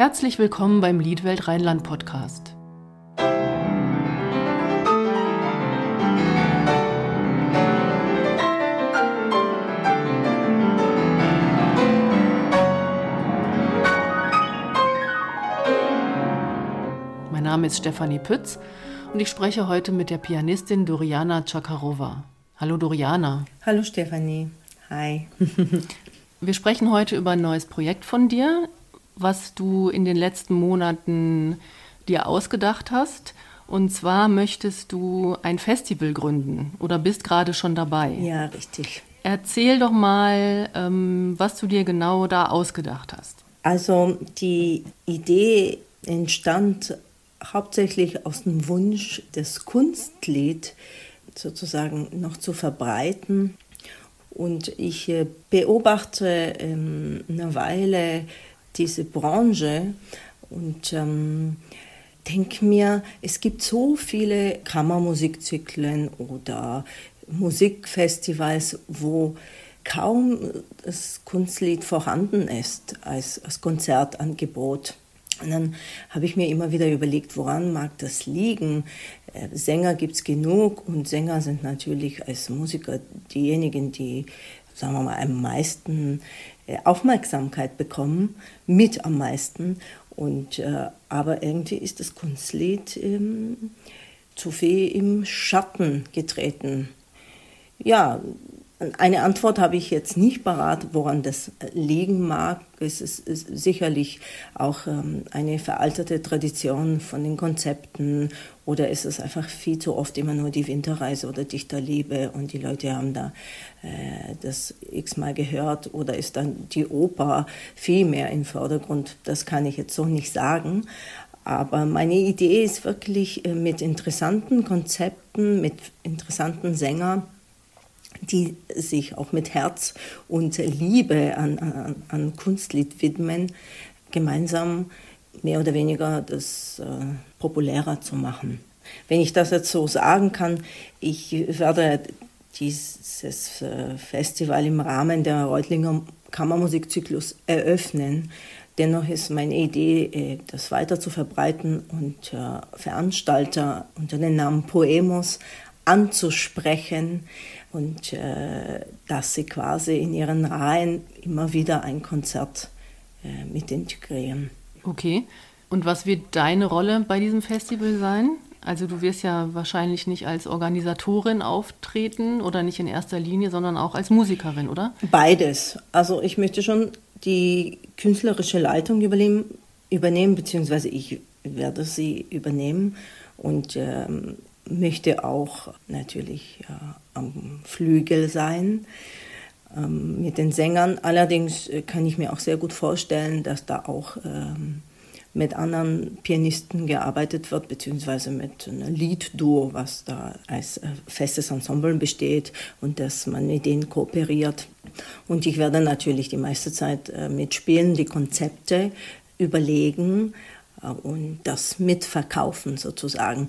Herzlich willkommen beim Liedwelt Rheinland Podcast. Mein Name ist Stefanie Pütz und ich spreche heute mit der Pianistin Doriana Chakarova. Hallo Doriana. Hallo Stefanie. Hi. Wir sprechen heute über ein neues Projekt von dir, was du in den letzten Monaten dir ausgedacht hast. Und zwar möchtest du ein Festival gründen oder bist gerade schon dabei. Ja, richtig. Erzähl doch mal, ähm, was du dir genau da ausgedacht hast. Also die Idee entstand hauptsächlich aus dem Wunsch, das Kunstlied sozusagen noch zu verbreiten. Und ich äh, beobachte ähm, eine Weile diese Branche und ähm, denke mir, es gibt so viele Kammermusikzyklen oder Musikfestivals, wo kaum das Kunstlied vorhanden ist als, als Konzertangebot. Und dann habe ich mir immer wieder überlegt, woran mag das liegen? Äh, Sänger gibt es genug und Sänger sind natürlich als Musiker diejenigen, die, sagen wir mal, am meisten Aufmerksamkeit bekommen, mit am meisten. Und, äh, aber irgendwie ist das Kunstlied ähm, zu viel im Schatten getreten. Ja, eine Antwort habe ich jetzt nicht parat, woran das liegen mag. Es ist, ist sicherlich auch ähm, eine veraltete Tradition von den Konzepten oder ist es einfach viel zu oft immer nur die Winterreise oder Dichterliebe und die Leute haben da äh, das x-mal gehört oder ist dann die Oper viel mehr im Vordergrund. Das kann ich jetzt so nicht sagen. Aber meine Idee ist wirklich äh, mit interessanten Konzepten, mit interessanten Sängern, die sich auch mit Herz und Liebe an, an, an Kunstlied widmen, gemeinsam mehr oder weniger das äh, populärer zu machen. Wenn ich das jetzt so sagen kann, ich werde dieses äh, Festival im Rahmen der Reutlinger Kammermusikzyklus eröffnen. Dennoch ist meine Idee, äh, das weiter zu verbreiten und äh, Veranstalter unter dem Namen Poemos anzusprechen, und äh, dass sie quasi in ihren Reihen immer wieder ein Konzert äh, mit integrieren. Okay. Und was wird deine Rolle bei diesem Festival sein? Also du wirst ja wahrscheinlich nicht als Organisatorin auftreten oder nicht in erster Linie, sondern auch als Musikerin, oder? Beides. Also ich möchte schon die künstlerische Leitung übernehmen, übernehmen beziehungsweise ich werde sie übernehmen und ähm, möchte auch natürlich am Flügel sein ähm, mit den Sängern. Allerdings äh, kann ich mir auch sehr gut vorstellen, dass da auch ähm, mit anderen Pianisten gearbeitet wird, beziehungsweise mit einem Liedduo, was da als äh, festes Ensemble besteht und dass man mit denen kooperiert. Und ich werde natürlich die meiste Zeit äh, mitspielen, die Konzepte überlegen und das mitverkaufen sozusagen.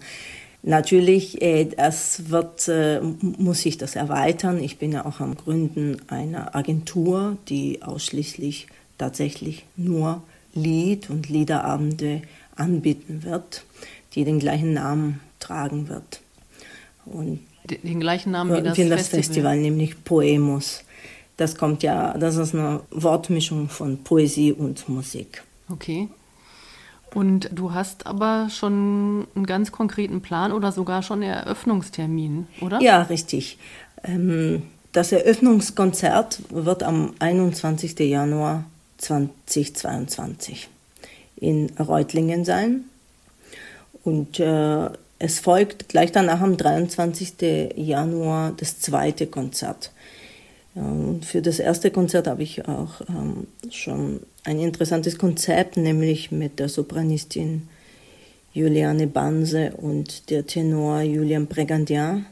Natürlich, äh, das wird, äh, muss ich das erweitern. Ich bin ja auch am Gründen einer Agentur, die ausschließlich tatsächlich nur Lied und Liederabende anbieten wird, die den gleichen Namen tragen wird. Und den gleichen Namen wie das, wie das Festival. Festival, nämlich Poemus. Das kommt ja, das ist eine Wortmischung von Poesie und Musik. Okay. Und du hast aber schon einen ganz konkreten Plan oder sogar schon Eröffnungstermin, oder? Ja, richtig. Ähm, das Eröffnungskonzert wird am 21. Januar 2022 in Reutlingen sein. Und äh, es folgt gleich danach am 23. Januar das zweite Konzert. Und für das erste Konzert habe ich auch ähm, schon ein interessantes Konzept, nämlich mit der Sopranistin Juliane Banse und der Tenor Julian Pregandian.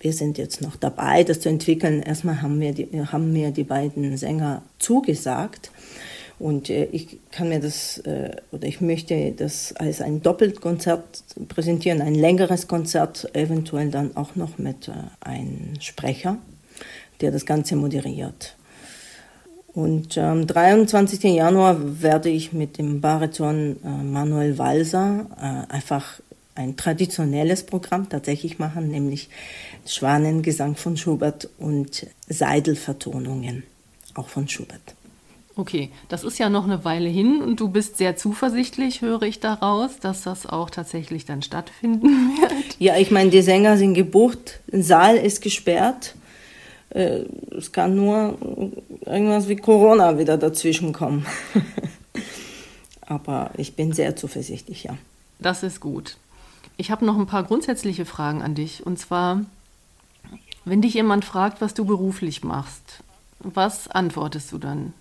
Wir sind jetzt noch dabei, das zu entwickeln. Erstmal haben mir die, haben mir die beiden Sänger zugesagt. Und äh, ich kann mir das, äh, oder ich möchte das als ein Doppelkonzert präsentieren, ein längeres Konzert, eventuell dann auch noch mit äh, einem Sprecher der das Ganze moderiert. Und am 23. Januar werde ich mit dem Bariton äh, Manuel Walser äh, einfach ein traditionelles Programm tatsächlich machen, nämlich Schwanengesang von Schubert und Seidelvertonungen, auch von Schubert. Okay, das ist ja noch eine Weile hin und du bist sehr zuversichtlich, höre ich daraus, dass das auch tatsächlich dann stattfinden wird. Ja, ich meine, die Sänger sind gebucht, ein Saal ist gesperrt. Äh, es kann nur irgendwas wie Corona wieder dazwischen kommen. Aber ich bin sehr zuversichtlich, ja. Das ist gut. Ich habe noch ein paar grundsätzliche Fragen an dich. Und zwar, wenn dich jemand fragt, was du beruflich machst, was antwortest du dann?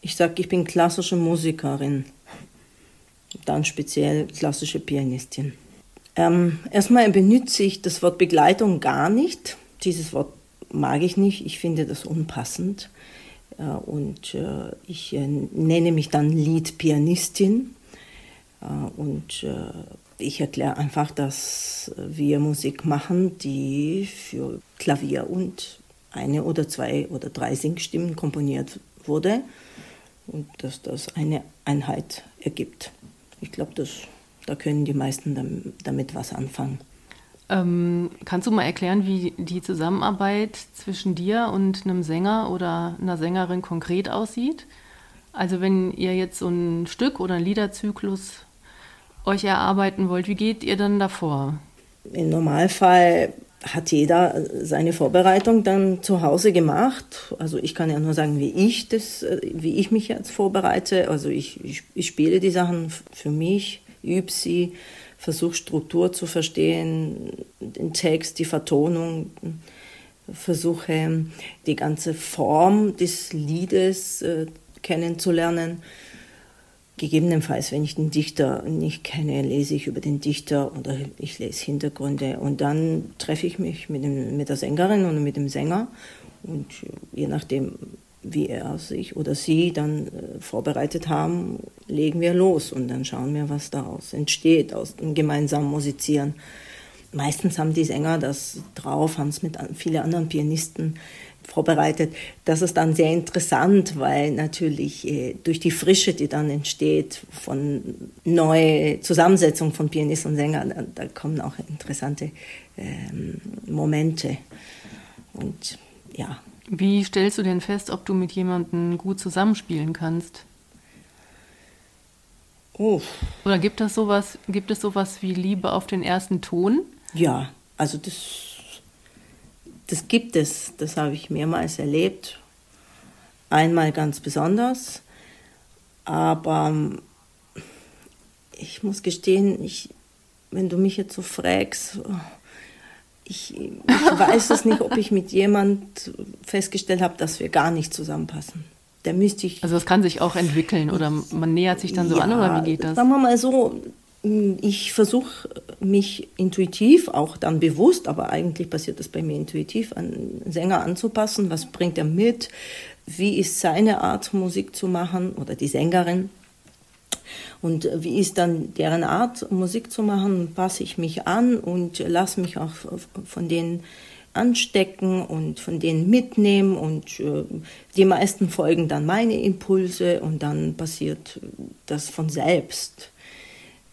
Ich sage, ich bin klassische Musikerin, dann speziell klassische Pianistin. Ähm, erstmal benütze ich das Wort Begleitung gar nicht. Dieses Wort mag ich nicht, ich finde das unpassend. Äh, und äh, ich äh, nenne mich dann Liedpianistin. Und ich erkläre einfach, dass wir Musik machen, die für Klavier und eine oder zwei oder drei Singstimmen komponiert wurde und dass das eine Einheit ergibt. Ich glaube, da können die meisten damit was anfangen. Ähm, kannst du mal erklären, wie die Zusammenarbeit zwischen dir und einem Sänger oder einer Sängerin konkret aussieht? Also wenn ihr jetzt so ein Stück oder einen Liederzyklus euch erarbeiten wollt, wie geht ihr dann davor? Im Normalfall hat jeder seine Vorbereitung dann zu Hause gemacht. Also ich kann ja nur sagen, wie ich das, wie ich mich jetzt vorbereite. Also ich, ich, ich spiele die Sachen für mich, übe sie, versuche Struktur zu verstehen, den Text, die Vertonung, versuche die ganze Form des Liedes äh, kennenzulernen. Gegebenenfalls, wenn ich den Dichter nicht kenne, lese ich über den Dichter oder ich lese Hintergründe und dann treffe ich mich mit, dem, mit der Sängerin oder mit dem Sänger und je nachdem, wie er sich oder sie dann äh, vorbereitet haben, legen wir los und dann schauen wir, was daraus entsteht aus dem gemeinsamen Musizieren. Meistens haben die Sänger das drauf, haben es mit vielen anderen Pianisten vorbereitet. Das ist dann sehr interessant, weil natürlich äh, durch die Frische, die dann entsteht von neue Zusammensetzung von Pianist und Sänger, da, da kommen auch interessante ähm, Momente. Und ja. Wie stellst du denn fest, ob du mit jemandem gut zusammenspielen kannst? Oh. Oder gibt es sowas, gibt es sowas wie Liebe auf den ersten Ton? Ja, also das das gibt es, das habe ich mehrmals erlebt. Einmal ganz besonders, aber ähm, ich muss gestehen, ich, wenn du mich jetzt so fragst, ich, ich weiß es nicht, ob ich mit jemand festgestellt habe, dass wir gar nicht zusammenpassen. Da müsste ich. Also es kann sich auch entwickeln oder man nähert sich dann so ja, an oder wie geht das? Sagen wir mal so, ich versuche mich intuitiv, auch dann bewusst, aber eigentlich passiert das bei mir intuitiv, an einen Sänger anzupassen. Was bringt er mit? Wie ist seine Art, Musik zu machen oder die Sängerin? Und wie ist dann deren Art, Musik zu machen? Passe ich mich an und lasse mich auch von denen anstecken und von denen mitnehmen und äh, die meisten folgen dann meine Impulse und dann passiert das von selbst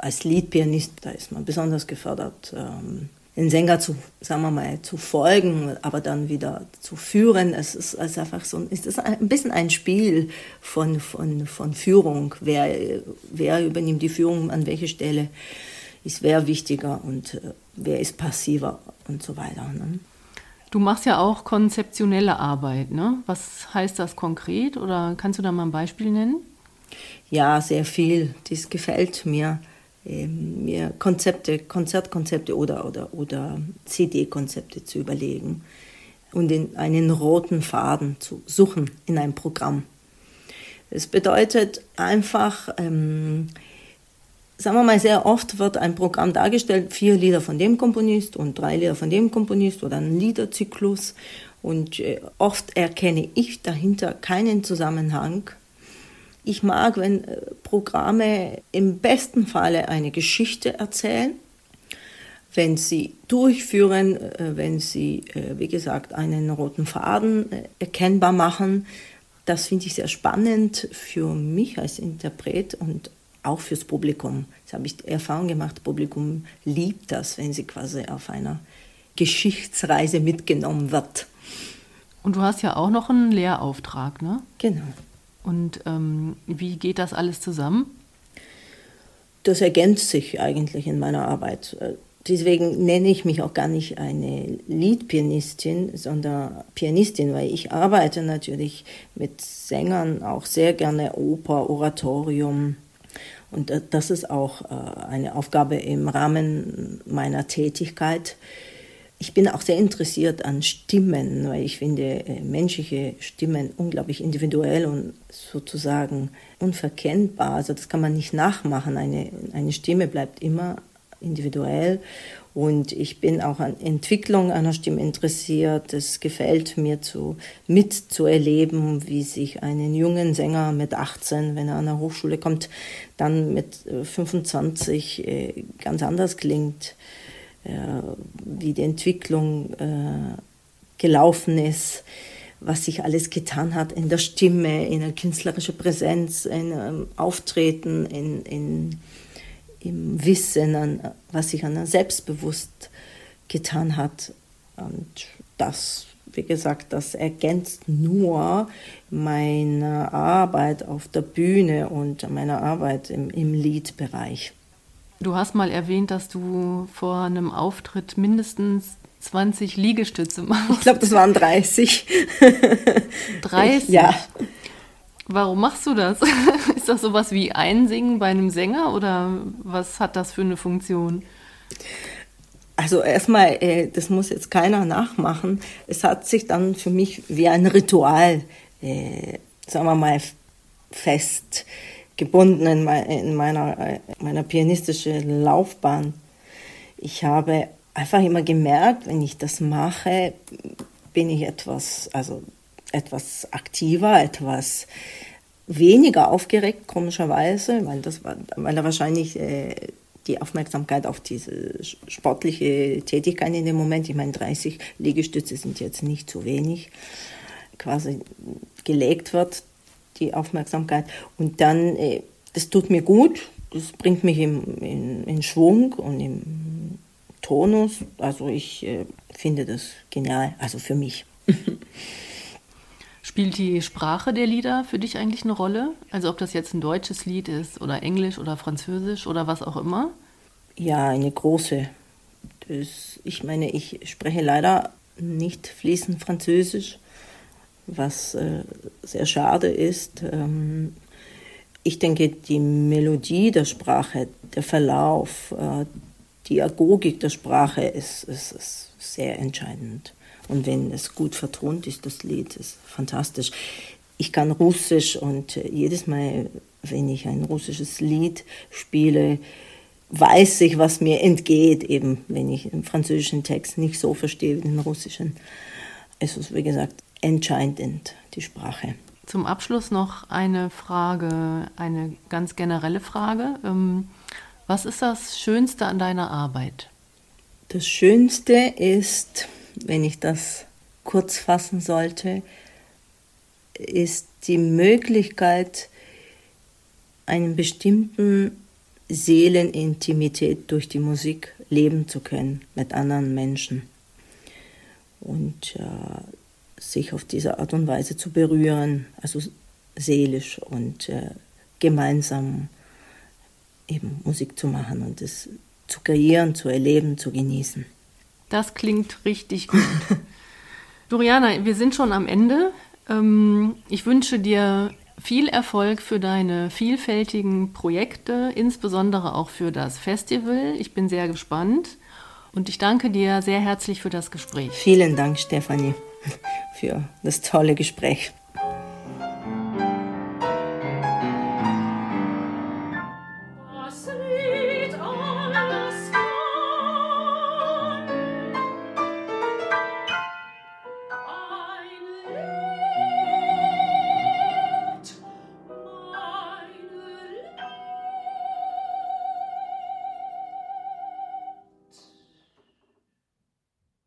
als Liedpianist, da ist man besonders gefördert, ähm, den Sänger zu, sagen wir mal, zu folgen, aber dann wieder zu führen. Es ist also einfach so, es ist ein bisschen ein Spiel von, von, von Führung. Wer, wer übernimmt die Führung an welcher Stelle? Ist wer wichtiger und äh, wer ist passiver und so weiter. Ne? Du machst ja auch konzeptionelle Arbeit, ne? Was heißt das konkret oder kannst du da mal ein Beispiel nennen? Ja, sehr viel. Das gefällt mir mir Konzepte, Konzertkonzepte oder, oder, oder CD-Konzepte zu überlegen und in einen roten Faden zu suchen in einem Programm. Es bedeutet einfach, ähm, sagen wir mal, sehr oft wird ein Programm dargestellt, vier Lieder von dem Komponist und drei Lieder von dem Komponist oder ein Liederzyklus. Und äh, oft erkenne ich dahinter keinen Zusammenhang ich mag, wenn äh, Programme im besten Falle eine Geschichte erzählen, wenn sie durchführen, äh, wenn sie, äh, wie gesagt, einen roten Faden erkennbar machen. Das finde ich sehr spannend für mich als Interpret und auch fürs Publikum. Das habe ich Erfahrung gemacht, das Publikum liebt das, wenn sie quasi auf einer Geschichtsreise mitgenommen wird. Und du hast ja auch noch einen Lehrauftrag, ne? Genau. Und ähm, wie geht das alles zusammen? Das ergänzt sich eigentlich in meiner Arbeit. Deswegen nenne ich mich auch gar nicht eine Liedpianistin, sondern Pianistin, weil ich arbeite natürlich mit Sängern auch sehr gerne Oper, Oratorium. Und das ist auch äh, eine Aufgabe im Rahmen meiner Tätigkeit. Ich bin auch sehr interessiert an Stimmen, weil ich finde äh, menschliche Stimmen unglaublich individuell und sozusagen unverkennbar. Also das kann man nicht nachmachen. Eine, eine Stimme bleibt immer individuell. Und ich bin auch an Entwicklung einer Stimme interessiert. Es gefällt mir zu, mitzuerleben, wie sich einen jungen Sänger mit 18, wenn er an der Hochschule kommt, dann mit 25 äh, äh, ganz anders klingt, wie die Entwicklung gelaufen ist was sich alles getan hat in der Stimme, in der künstlerischen Präsenz, in ähm, Auftreten, in, in im Wissen, an, was sich an Selbstbewusst getan hat. Und das, wie gesagt, das ergänzt nur meine Arbeit auf der Bühne und meine Arbeit im, im Liedbereich. Du hast mal erwähnt, dass du vor einem Auftritt mindestens 20 Liegestütze machst. Ich glaube, das waren 30. 30? Ja. Warum machst du das? Ist das sowas wie Einsingen bei einem Sänger oder was hat das für eine Funktion? Also erstmal, äh, das muss jetzt keiner nachmachen. Es hat sich dann für mich wie ein Ritual, äh, sagen wir mal, fest gebunden in, meiner, äh, meiner pianistischen Laufbahn. Ich habe einfach immer gemerkt, wenn ich das mache, bin ich etwas, also etwas aktiver, etwas weniger aufgeregt, komischerweise, weil, das war, weil er wahrscheinlich äh, die Aufmerksamkeit auf diese sportliche Tätigkeit in dem Moment, ich meine 30 Liegestütze sind jetzt nicht so wenig, quasi gelegt wird, die Aufmerksamkeit. Und dann, äh, das tut mir gut, das bringt mich im, in, in Schwung und im Tonus. Also ich äh, finde das genial, also für mich. Spielt die Sprache der Lieder für dich eigentlich eine Rolle? Also ob das jetzt ein deutsches Lied ist oder Englisch oder Französisch oder was auch immer? Ja, eine große. Das, ich meine, ich spreche leider nicht fließend Französisch, was äh, sehr schade ist. Ähm, ich denke, die Melodie der Sprache, der Verlauf, äh, die Agogik der Sprache ist, ist, ist sehr entscheidend. Und wenn es gut vertont ist, das Lied ist fantastisch. Ich kann Russisch und äh, jedes Mal, wenn ich ein russisches Lied spiele, weiß ich, was mir entgeht, eben wenn ich den französischen Text nicht so verstehe wie den russischen. Es ist, wie gesagt, entscheidend, die Sprache. Zum Abschluss noch eine Frage, eine ganz generelle Frage. Ähm, was ist das Schönste an deiner Arbeit? Das Schönste ist, wenn ich das kurz fassen sollte, ist die Möglichkeit, einen bestimmten Seelenintimität durch die Musik leben zu können mit anderen Menschen und äh, sich auf diese Art und Weise zu berühren, also seelisch und äh, gemeinsam eben Musik zu machen und es zu kreieren, zu erleben, zu genießen. Das klingt richtig gut. Doriana, wir sind schon am Ende. Ähm, ich wünsche dir viel Erfolg für deine vielfältigen Projekte, insbesondere auch für das Festival. Ich bin sehr gespannt und ich danke dir sehr herzlich für das Gespräch. Vielen Dank, Stefanie, für das tolle Gespräch.